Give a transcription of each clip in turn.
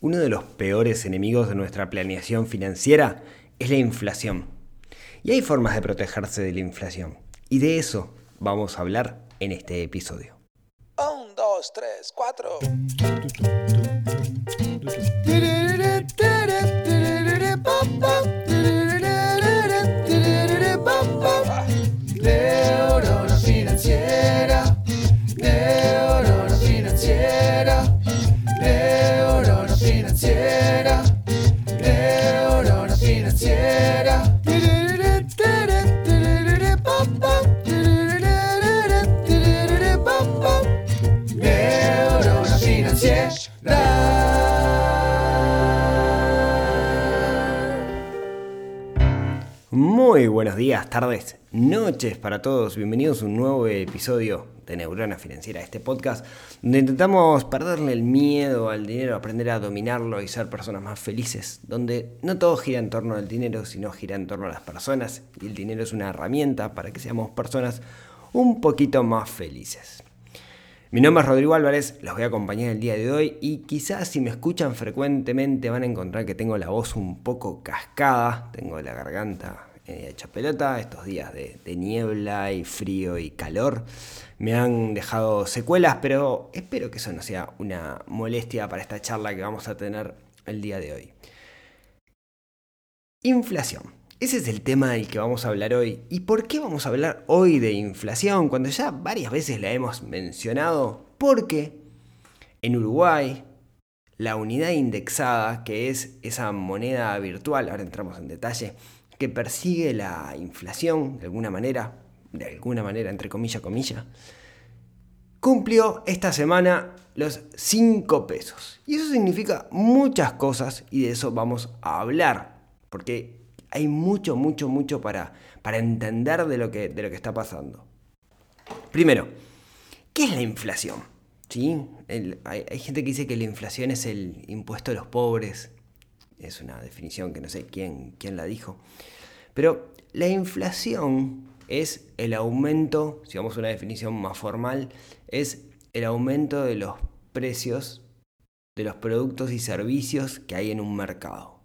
Uno de los peores enemigos de nuestra planeación financiera es la inflación. Y hay formas de protegerse de la inflación. Y de eso vamos a hablar en este episodio. Un, dos, tres, cuatro. Muy buenos días, tardes, noches para todos. Bienvenidos a un nuevo episodio de Neurona Financiera, este podcast donde intentamos perderle el miedo al dinero, aprender a dominarlo y ser personas más felices, donde no todo gira en torno al dinero, sino gira en torno a las personas y el dinero es una herramienta para que seamos personas un poquito más felices. Mi nombre es Rodrigo Álvarez, los voy a acompañar el día de hoy y quizás si me escuchan frecuentemente van a encontrar que tengo la voz un poco cascada, tengo la garganta eh, hecha pelota, estos días de, de niebla y frío y calor me han dejado secuelas, pero espero que eso no sea una molestia para esta charla que vamos a tener el día de hoy. Inflación. Ese es el tema del que vamos a hablar hoy. ¿Y por qué vamos a hablar hoy de inflación cuando ya varias veces la hemos mencionado? Porque en Uruguay la unidad indexada, que es esa moneda virtual, ahora entramos en detalle, que persigue la inflación de alguna manera, de alguna manera, entre comillas, comillas, cumplió esta semana los 5 pesos. Y eso significa muchas cosas y de eso vamos a hablar. Porque hay mucho, mucho, mucho para, para entender de lo, que, de lo que está pasando. Primero, ¿qué es la inflación? ¿Sí? El, hay, hay, gente que dice que la inflación es el impuesto de los pobres. Es una definición que no sé quién, quién la dijo. Pero la inflación es el aumento, si vamos a una definición más formal, es el aumento de los precios de los productos y servicios que hay en un mercado.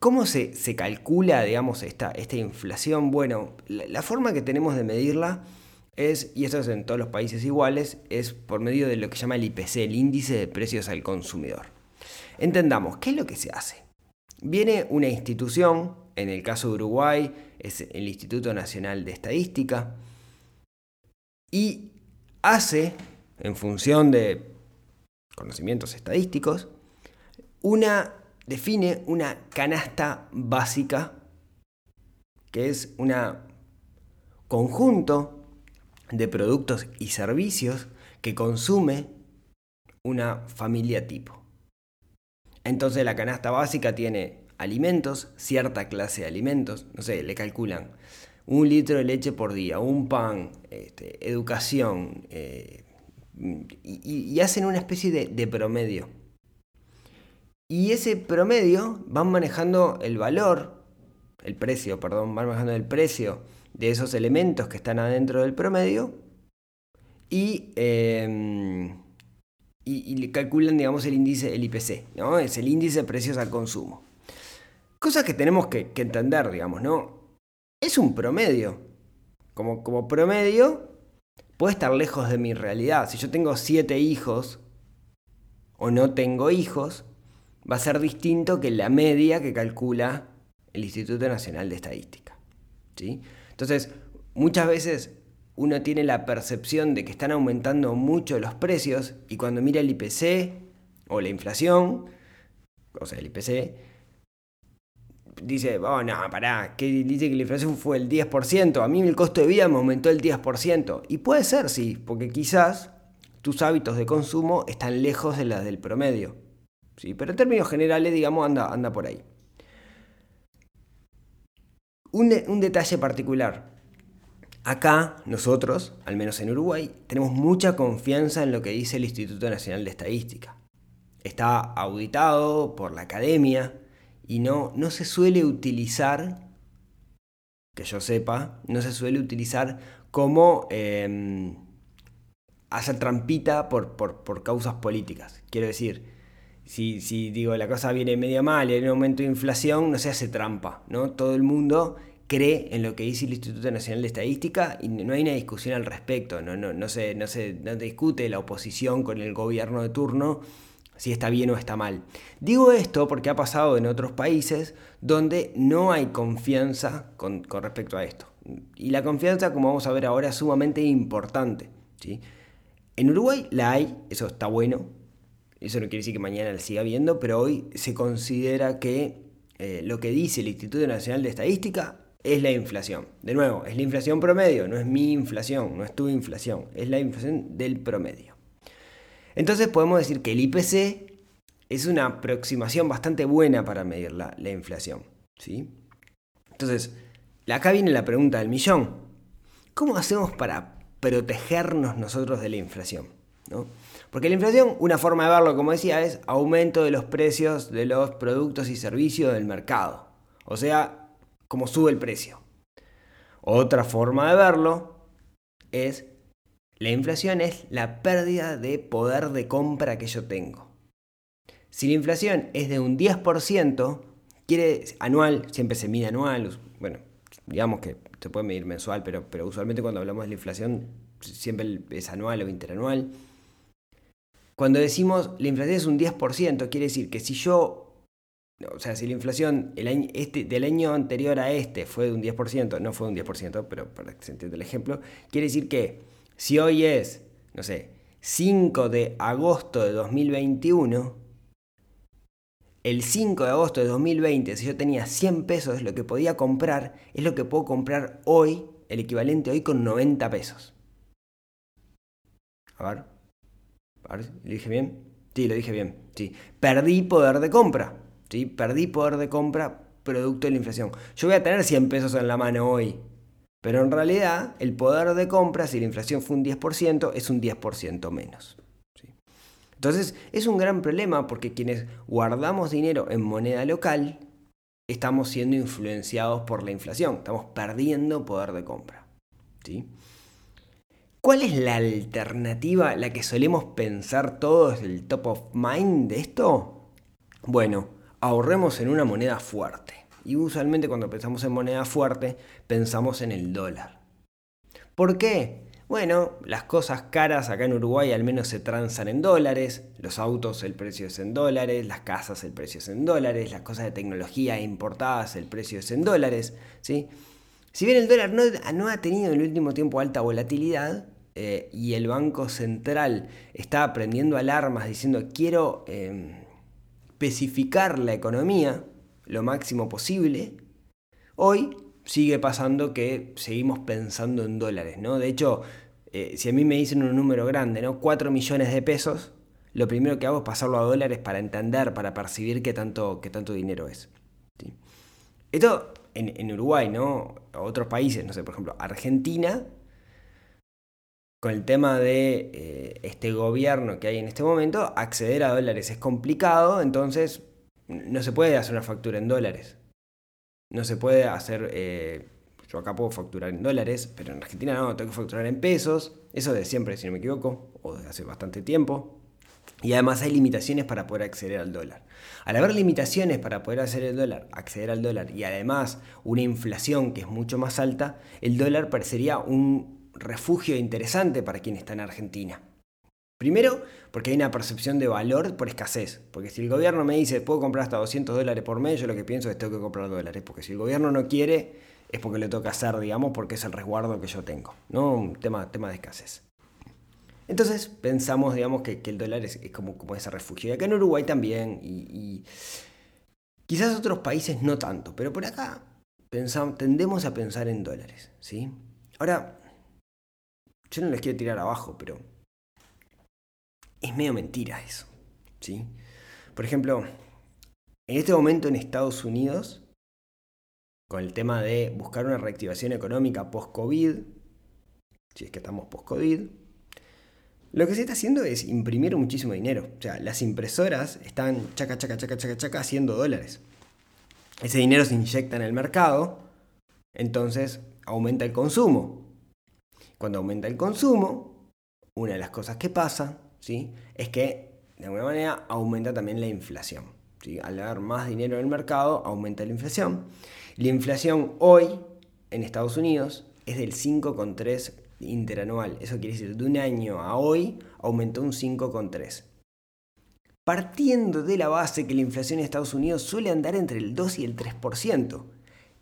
¿Cómo se, se calcula, digamos, esta, esta, inflación? Bueno, la, forma que tenemos de medirla es, y esto es en todos los países iguales, es por medio de lo que se llama el IPC, el índice de precios al consumidor. Entendamos, ¿qué es lo que se hace? Viene una institución, en el caso de Uruguay es el Instituto Nacional de Estadística, y hace, en función de conocimientos estadísticos, una define una canasta básica, que es un conjunto de productos y servicios que consume una familia tipo. Entonces la canasta básica tiene alimentos, cierta clase de alimentos, no sé, le calculan un litro de leche por día, un pan, este, educación, eh, y, hacen una especie de promedio. Y ese promedio van manejando el valor, el precio, perdón, van manejando el precio de esos elementos que están adentro del promedio y, y, y, le calculan, digamos, el índice, el IPC, ¿no? Es el índice de precios al consumo. Cosas que tenemos que, que entender, digamos, ¿no? Es un promedio. Como, como promedio, puede estar lejos de mi realidad. Si yo tengo siete hijos o no tengo hijos, va a ser distinto que la media que calcula el Instituto Nacional de Estadística. ¿sí? Entonces, muchas veces uno tiene la percepción de que están aumentando mucho los precios y cuando mira el IPC o la inflación, o sea, el IPC, dice, oh, no, pará, que dice que la inflación fue el 10%, a mí el costo de vida me aumentó el 10%. Y puede ser, sí, porque quizás tus hábitos de consumo están lejos de las del promedio. ¿Sí? Pero en términos generales, digamos, anda, anda por ahí. Un, detalle particular. Acá, nosotros, al menos en Uruguay, tenemos mucha confianza en lo que dice el Instituto Nacional de Estadística. Está auditado por la academia y no, no se suele utilizar, que yo sepa, no se suele utilizar como eh, hacer trampita por, por, por causas políticas. Quiero decir, si, si digo la cosa viene medio mal y hay un aumento de inflación, no se hace trampa, ¿no? Todo el mundo cree en lo que dice el Instituto Nacional de Estadística y no hay una discusión al respecto, no, no, no, se, no, se, no discute la oposición con el gobierno de turno si está bien o está mal. Digo esto porque ha pasado en otros países donde no hay confianza con, con respecto a esto. Y la confianza, como vamos a ver ahora, es sumamente importante. ¿sí? En Uruguay la hay, eso está bueno, eso no quiere decir que mañana la siga viendo, pero hoy se considera que eh, lo que dice el Instituto Nacional de Estadística es la inflación. De nuevo, es la inflación promedio, no es mi inflación, no es tu inflación, es la inflación del promedio. Entonces podemos decir que el IPC es una aproximación bastante buena para medir la, la inflación. ¿sí? Entonces, acá viene la pregunta del millón. ¿Cómo hacemos para protegernos nosotros de la inflación? Porque la inflación, una forma de verlo, como decía, es aumento de los precios de los productos y servicios del mercado. O sea, cómo sube el precio. Otra forma de verlo es la inflación es la pérdida de poder de compra que yo tengo. Si la inflación es de un 10%, quiere anual, siempre se mide anual, bueno, digamos que se puede medir mensual, pero, pero usualmente cuando hablamos de la inflación siempre es anual o interanual. Cuando decimos la inflación es un 10%, quiere decir que si yo, o sea, si la inflación el año, este, del año anterior a este fue de un 10%, no fue un 10%, pero para que se entienda el ejemplo, quiere decir que si hoy es, no sé, 5 de agosto de 2021, el 5 de agosto de 2020, si yo tenía 100 pesos, lo que podía comprar es lo que puedo comprar hoy, el equivalente hoy con 90 pesos. A ver. ¿Lo dije bien? Sí, lo dije bien. Sí. Perdí poder de compra. ¿sí? Perdí poder de compra producto de la inflación. Yo voy a tener 100 pesos en la mano hoy. Pero en realidad, el poder de compra, si la inflación fue un 10%, es un 10% menos. Entonces, es un gran problema porque quienes guardamos dinero en moneda local, estamos siendo influenciados por la inflación. Estamos perdiendo poder de compra. ¿sí? ¿Cuál es la alternativa, la que solemos pensar todos, el top of mind de esto? Bueno, ahorremos en una moneda fuerte. Y usualmente cuando pensamos en moneda fuerte, pensamos en el dólar. ¿Por qué? Bueno, las cosas caras acá en Uruguay al menos se transan en dólares, los autos el precio es en dólares, las casas el precio es en dólares, las cosas de tecnología importadas el precio es en dólares, ¿sí? Si bien el dólar no, ha tenido en el último tiempo alta volatilidad eh, y el Banco Central está prendiendo alarmas diciendo quiero em, especificar la economía lo máximo posible, hoy sigue pasando que seguimos pensando en dólares, ¿no? De hecho, eh, si a mí me dicen un número grande, ¿no? 4 millones de pesos, lo primero que hago es pasarlo a dólares para entender, para percibir qué tanto, qué tanto dinero es. Esto en, Uruguay, ¿no? otros países, no sé, por ejemplo, Argentina, con el tema de eh, este gobierno que hay en este momento, acceder a dólares es complicado, entonces no se puede hacer una factura en dólares. No se puede hacer, eh, yo acá puedo facturar en dólares, pero en Argentina no, tengo que facturar en pesos, eso de siempre, si no me equivoco, o de hace bastante tiempo. Y además hay limitaciones para poder acceder al dólar. Al haber limitaciones para poder acceder al dólar, acceder al dólar y además una inflación que es mucho más alta, el dólar parecería un refugio interesante para quien está en Argentina. Primero, porque hay una percepción de valor por escasez. Porque si el gobierno me dice, puedo comprar hasta 200 dólares por mes, yo lo que pienso es tengo que comprar dólares. Porque si el gobierno no quiere, es porque le toca hacer, digamos, porque es el resguardo que yo tengo. No un tema, tema de escasez. Entonces pensamos, digamos, que, el dólar es, como, ese refugio. Y acá en Uruguay también, y, quizás otros países no tanto, pero por acá tendemos a pensar en dólares, ¿sí? Ahora, yo no les quiero tirar abajo, pero es medio mentira eso, ¿sí? Por ejemplo, en este momento en Estados Unidos, con el tema de buscar una reactivación económica post-COVID, si es que estamos post-COVID, lo que se está haciendo es imprimir muchísimo dinero. O sea, las impresoras están chaca, chaca, chaca, chaca, chaca, haciendo dólares. Ese dinero se inyecta en el mercado, entonces aumenta el consumo. Cuando aumenta el consumo, una de las cosas que pasa ¿sí? es que de alguna manera aumenta también la inflación. Al haber más dinero en el mercado, aumenta la inflación. La inflación hoy en Estados Unidos es del 5,3 interanual. Eso quiere decir, de un año a hoy aumentó un 5,3. Partiendo de la base que la inflación en Estados Unidos suele andar entre el 2 y el 3%.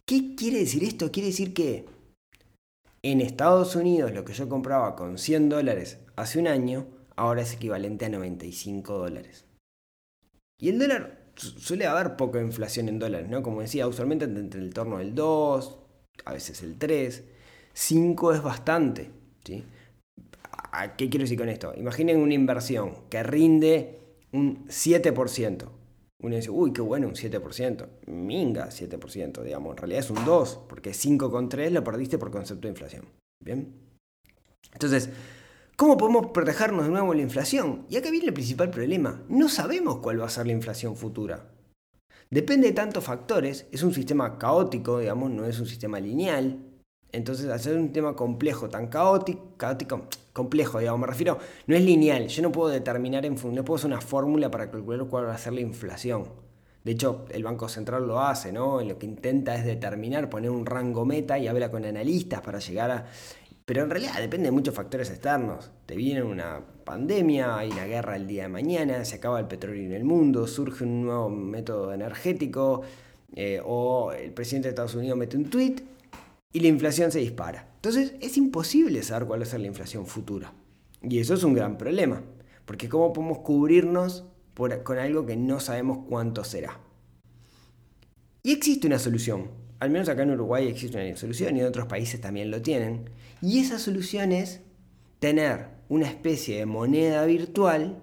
¿Qué quiere decir esto? Quiere decir que en Estados Unidos lo que yo compraba con 100 dólares hace un año, ahora es equivalente a 95 dólares. Y el dólar suele haber poca inflación en dólares, ¿no? Como decía, usualmente entre el torno del 2, a veces el 3. 5 es bastante, ¿sí? ¿Qué quiero decir con esto? Imaginen una inversión que rinde un 7%. Uno dice, uy, qué bueno, un 7%. Minga, 7%, digamos. En realidad es un 2, porque 5,3 lo perdiste por concepto de inflación. ¿Bien? Entonces, ¿cómo podemos protegernos de nuevo de la inflación? Y acá viene el principal problema. No sabemos cuál va a ser la inflación futura. Depende de tantos factores. Es un sistema caótico, digamos, no es un sistema lineal. Entonces, ser un tema complejo, tan caótico, caótico, complejo, digamos, me refiero, no es lineal. Yo no puedo determinar, en, no puedo hacer una fórmula para calcular cuál va a ser la inflación. De hecho, el Banco Central lo hace, ¿no? Lo que intenta es determinar, poner un rango meta y habla con analistas para llegar a... Pero en realidad depende de muchos factores externos. Te viene una pandemia, hay una guerra el día de mañana, se acaba el petróleo en el mundo, surge un nuevo método energético, eh, o el presidente de Estados Unidos mete un tweet y la inflación se dispara. Entonces es imposible saber cuál va a ser la inflación futura. Y eso es un gran problema, porque ¿cómo podemos cubrirnos con algo que no sabemos cuánto será? Y existe una solución, al menos acá en Uruguay existe una solución y en otros países también lo tienen, y esa solución es tener una especie de moneda virtual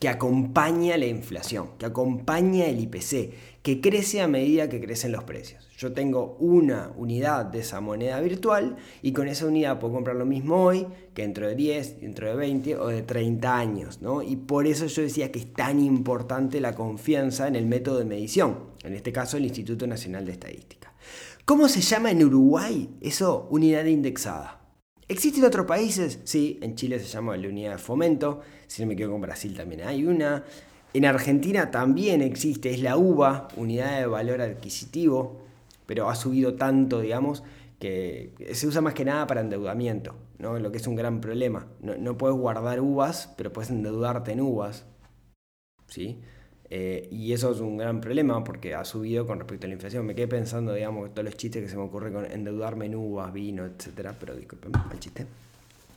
que acompaña la inflación, que acompaña el IPC, que crece a medida que crecen los precios. Yo tengo una unidad de esa moneda virtual y con esa unidad puedo comprar lo mismo hoy que dentro de 10, dentro de 20 o de 30 años. ¿no? Y por eso yo decía que es tan importante la confianza en el método de medición, en este caso el Instituto Nacional de Estadística. ¿Cómo se llama en Uruguay eso? Unidad indexada. ¿Existen otros países? Sí, en Chile se llama la unidad de fomento, si no me equivoco en Brasil también hay una. En Argentina también existe, es la UVA, unidad de valor adquisitivo, pero ha subido tanto, digamos, que se usa más que nada para endeudamiento, ¿no? lo que es un gran problema. No, puedes guardar uvas, pero puedes endeudarte en uvas. ¿sí? Eh, y eso es un gran problema porque ha subido con respecto a la inflación. Me quedé pensando, digamos, todos los chistes que se me ocurren con endeudarme en uvas, vino, etcétera, pero disculpen el chiste.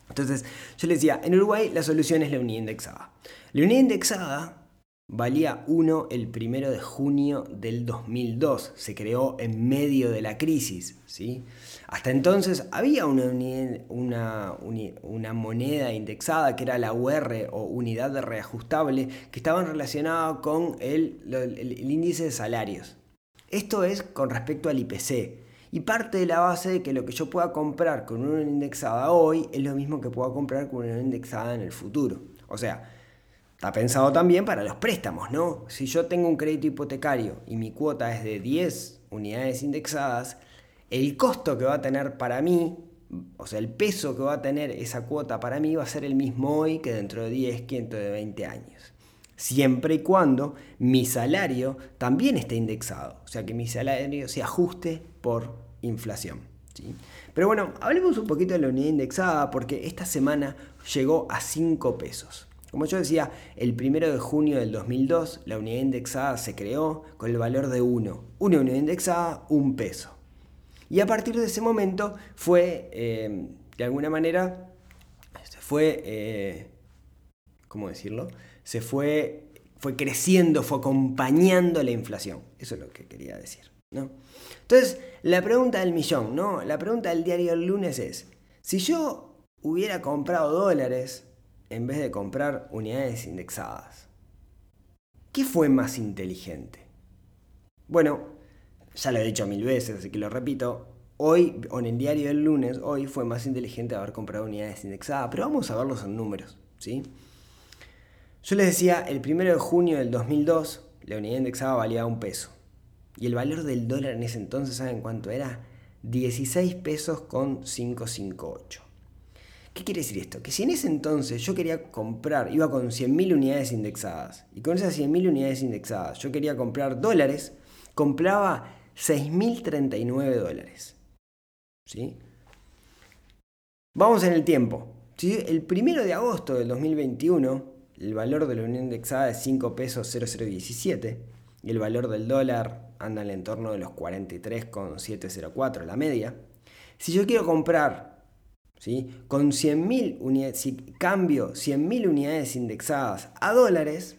Entonces, yo le decía, en Uruguay la solución es la unidad indexada. La unidad indexada valía 1 el primero de junio del 2002. Se creó en medio de la crisis. ¿sí? Hasta entonces había una, moneda indexada que era la UR o unidad de reajustable que estaban relacionada con el, el índice de salarios. Esto es con respecto al IPC. Y parte de la base de que lo que yo pueda comprar con una indexada hoy es lo mismo que pueda comprar con una indexada en el futuro. O sea, está pensado también para los préstamos, ¿no? Si yo tengo un crédito hipotecario y mi cuota es de 10 unidades indexadas, el costo que va a tener para mí, o sea, el peso que va a tener esa cuota para mí va a ser el mismo hoy que dentro de 10, que dentro de 20 años. Siempre y cuando mi salario también esté indexado, o sea, que mi salario se ajuste por inflación. ¿sí? Pero bueno, hablemos un poquito de la unidad indexada porque esta semana llegó a 5 pesos. Como yo decía, el 1 de junio del 2002 la unidad indexada se creó con el valor de 1. Una unidad indexada, un peso. Y a partir de ese momento fue, eh, de alguna manera, fue, eh, ¿cómo decirlo? Se fue, fue creciendo, fue acompañando la inflación. Eso es lo que quería decir. ¿no? Entonces, la pregunta del millón, ¿no? La pregunta del diario del lunes es, si yo hubiera comprado dólares en vez de comprar unidades indexadas, ¿qué fue más inteligente? Bueno, ya lo he dicho mil veces, así que lo repito. Hoy, en el diario del lunes, hoy fue más inteligente haber comprado unidades indexadas, pero vamos a verlos en números, ¿sí? Yo les decía, el 1 de junio del 2002, la unidad indexada valía un peso. Y el valor del dólar en ese entonces, ¿saben cuánto era? 16 pesos con 558. ¿Qué quiere decir esto? Que si en ese entonces yo quería comprar, iba con 100.000 unidades indexadas, y con esas 100.000 unidades indexadas yo quería comprar dólares, compraba 6.039 dólares. ¿Sí? Vamos en el tiempo. ¿Sí? El primero de agosto del 2021, el valor de la unidad indexada es 5 pesos 0017 y el valor del dólar anda en el entorno de los 43,704, la media. Si yo quiero comprar Con 100.000 unidades, si cambio 100.000 unidades indexadas a dólares,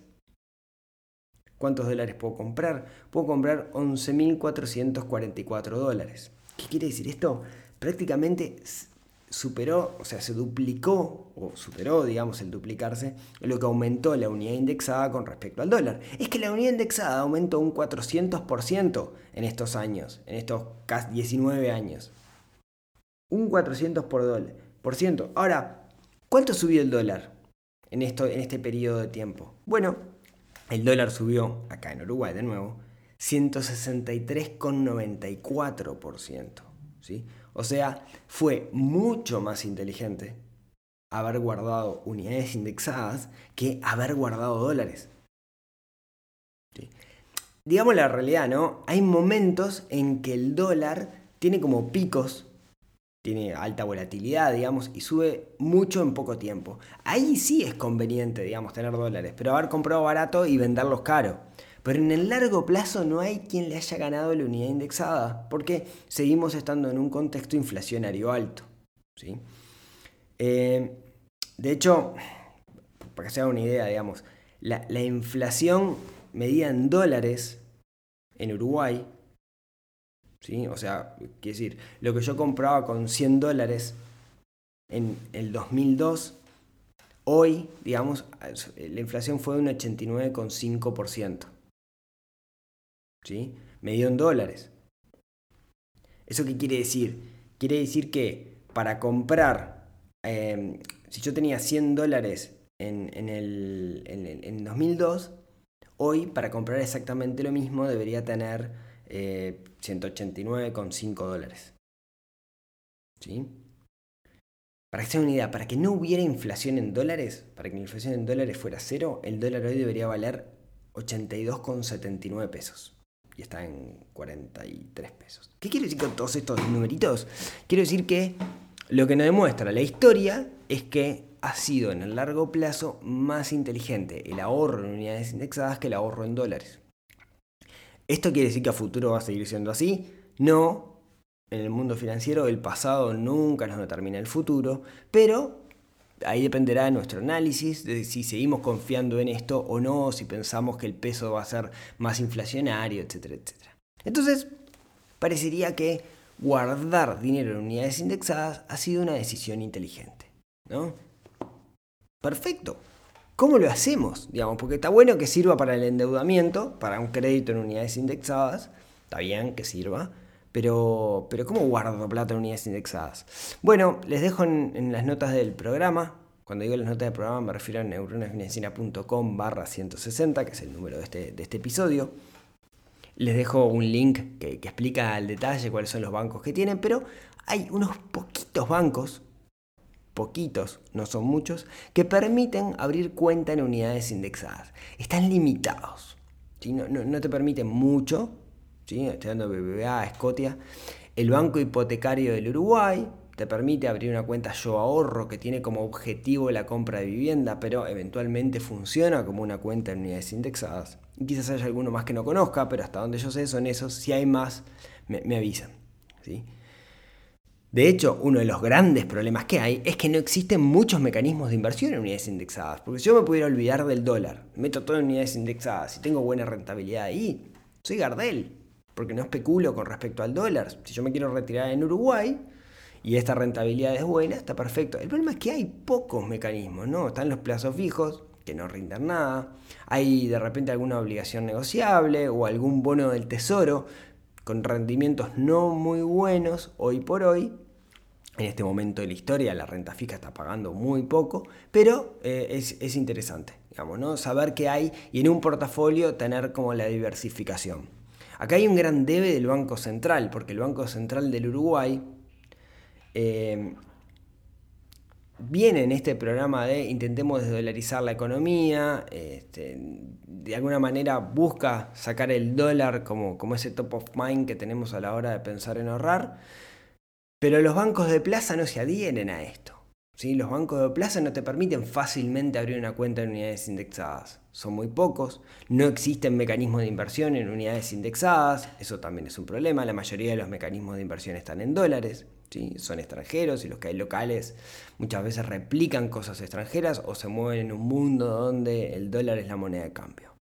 ¿cuántos dólares puedo comprar? Puedo comprar 11.444 dólares. ¿Qué quiere decir esto? Prácticamente superó, o sea, se duplicó, o superó, digamos, el duplicarse, lo que aumentó la unidad indexada con respecto al dólar. Es que la unidad indexada aumentó un 400% en estos años, en estos casi 19 años. Un 400 por, dólar, por ciento. Ahora, ¿cuánto subió el dólar en, esto, en este periodo de tiempo? Bueno, el dólar subió, acá en Uruguay de nuevo, 163,94%. ¿sí? O sea, fue mucho más inteligente haber guardado unidades indexadas que haber guardado dólares. Digamos la realidad, ¿no? Hay momentos en que el dólar tiene como picos tiene alta volatilidad, digamos, y sube mucho en poco tiempo. Ahí sí es conveniente, digamos, tener dólares, pero haber comprado barato y venderlos caro. Pero en el largo plazo no hay quien le haya ganado la unidad indexada, porque seguimos estando en un contexto inflacionario alto. ¿sí? Eh, de hecho, para que se haga una idea, digamos, la, la inflación medida en dólares en Uruguay o sea, quiere decir, lo que yo compraba con 100 dólares en el 2002, hoy, digamos, la inflación fue de un 89,5%. ¿Sí? Medido en dólares. ¿Eso qué quiere decir? Quiere decir que para comprar, em, si yo tenía 100 dólares en, en, el, en, en 2002, hoy para comprar exactamente lo mismo debería tener eh, 189,5 dólares. ¿Sí? Para que se una idea, para que no hubiera inflación en dólares, para que la inflación en dólares fuera cero, el dólar hoy debería valer 82,79 pesos. Y está en 43 pesos. ¿Qué quiero decir con todos estos numeritos? Quiero decir que lo que nos demuestra la historia es que ha sido en el largo plazo más inteligente el ahorro en unidades indexadas que el ahorro en dólares. ¿Esto quiere decir que a futuro va a seguir siendo así? No. En el mundo financiero el pasado nunca nos determina el futuro, pero ahí dependerá de nuestro análisis, de si seguimos confiando en esto o no, si pensamos que el peso va a ser más inflacionario, etcétera, etcétera. Entonces, parecería que guardar dinero en unidades indexadas ha sido una decisión inteligente, ¿no? Perfecto. ¿Cómo lo hacemos? Digamos, porque está bueno que sirva para el endeudamiento, para un crédito en unidades indexadas, está bien que sirva, pero, pero ¿cómo guardo plata en unidades indexadas? Bueno, les dejo en, las notas del programa, cuando digo las notas del programa me refiero a neuronafinanciera.com barra 160, que es el número de este, de este episodio. Les dejo un link que explica al detalle cuáles son los bancos que tienen, pero hay unos poquitos bancos poquitos, no son muchos, que permiten abrir cuenta en unidades indexadas. Están limitados. No, te permiten mucho. ¿sí? Estoy dando BBVA, Escotia. El Banco Hipotecario del Uruguay te permite abrir una cuenta Yo Ahorro que tiene como objetivo la compra de vivienda, pero eventualmente funciona como una cuenta en unidades indexadas. Y quizás haya alguno más que no conozca, pero hasta donde yo sé son esos. Si hay más, me, me avisan. ¿sí? De hecho, uno de los grandes problemas que hay es que no existen muchos mecanismos de inversión en unidades indexadas. Porque si yo me pudiera olvidar del dólar, meto todo en unidades indexadas y tengo buena rentabilidad ahí, soy Gardel. Porque no especulo con respecto al dólar. Si yo me quiero retirar en Uruguay y esta rentabilidad es buena, está perfecto. El problema es que hay pocos mecanismos, ¿no? Están los plazos fijos, que no rinden nada. Hay de repente alguna obligación negociable o algún bono del tesoro con rendimientos no muy buenos hoy por hoy en este momento de la historia la renta fija está pagando muy poco, pero eh, es, interesante, digamos, ¿no? Saber qué hay y en un portafolio tener como la diversificación. Acá hay un gran debe del Banco Central, porque el Banco Central del Uruguay, eh, viene en este programa de intentemos desdolarizar la economía, este, de alguna manera busca sacar el dólar como, como ese top of mind que tenemos a la hora de pensar en ahorrar, pero los bancos de plaza no se adhieren a esto. ¿sí? Los bancos de plaza no te permiten fácilmente abrir una cuenta en unidades indexadas. Son muy pocos, no existen mecanismos de inversión en unidades indexadas, eso también es un problema, la mayoría de los mecanismos de inversión están en dólares, ¿sí? son extranjeros y los que hay locales muchas veces replican cosas extranjeras o se mueven en un mundo donde el dólar es la moneda de cambio.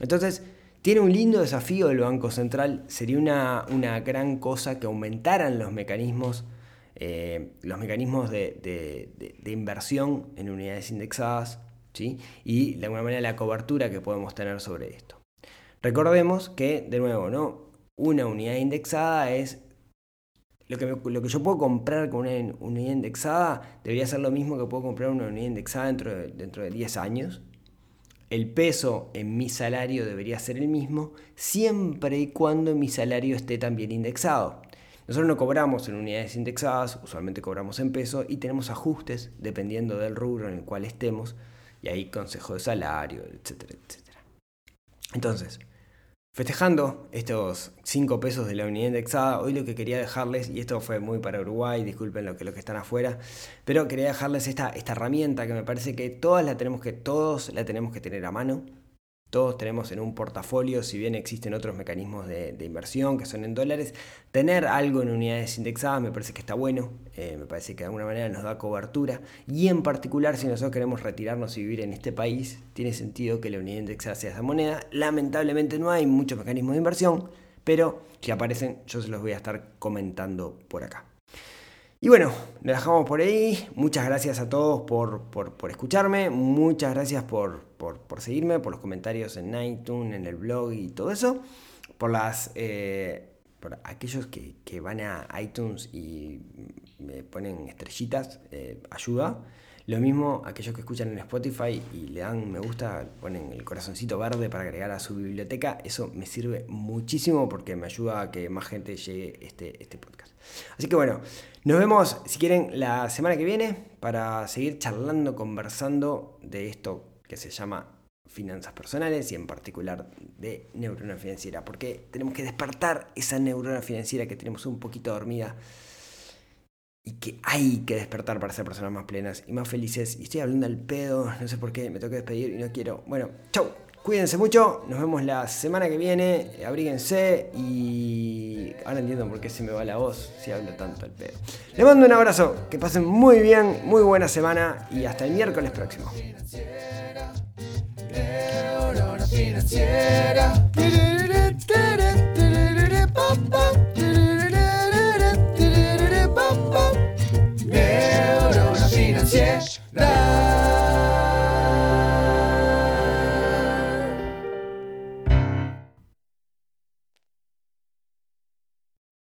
Entonces, tiene un lindo desafío el Banco Central, sería una, una gran cosa que aumentaran los mecanismos eh, los mecanismos de, inversión en unidades indexadas ¿sí? y de alguna manera la cobertura que podemos tener sobre esto. Recordemos que, de nuevo, ¿no? una unidad indexada es lo que, lo que yo puedo comprar con una unidad indexada debería ser lo mismo que puedo comprar una unidad indexada dentro de, dentro de 10 años. El peso en mi salario debería ser el mismo siempre y cuando mi salario esté también indexado. Nosotros no cobramos en unidades indexadas, usualmente cobramos en peso y tenemos ajustes dependiendo del rubro en el cual estemos y ahí consejo de salario, etcétera, etcétera. Entonces, festejando estos 5 pesos de la unidad indexada, hoy lo que quería dejarles, y esto fue muy para Uruguay, disculpen lo que, los que están afuera, pero quería dejarles esta, esta herramienta que me parece que todas la tenemos que, todos la tenemos que tener a mano todos tenemos en un portafolio, si bien existen otros mecanismos de, inversión que son en dólares, tener algo en unidades indexadas me parece que está bueno, eh, me parece que de alguna manera nos da cobertura y en particular si nosotros queremos retirarnos y vivir en este país, tiene sentido que la unidad indexada sea esa moneda. Lamentablemente no hay muchos mecanismos de inversión, pero si aparecen yo se los voy a estar comentando por acá. Y bueno, lo dejamos por ahí. Muchas gracias a todos por, por, escucharme. Muchas gracias por, por, seguirme, por los comentarios en iTunes, en el blog y todo eso. Por las. Eh, por aquellos que, que, van a iTunes y me ponen estrellitas, eh, ayuda. Lo mismo aquellos que escuchan en Spotify y le dan me gusta, ponen el corazoncito verde para agregar a su biblioteca. Eso me sirve muchísimo porque me ayuda a que más gente llegue este, este podcast. Así que bueno, nos vemos si quieren la semana que viene para seguir charlando, conversando de esto que se llama finanzas personales y en particular de neurona financiera, porque tenemos que despertar esa neurona financiera que tenemos un poquito dormida y que hay que despertar para ser personas más plenas y más felices. Y estoy hablando al pedo, no sé por qué, me tengo despedir y no quiero. Bueno, chau, cuídense mucho, nos vemos la semana que viene, abríguense y ahora entiendo por qué se me va la voz si hablo tanto al pedo. Les mando un abrazo, que pasen muy bien, muy buena semana y hasta el miércoles próximo. That.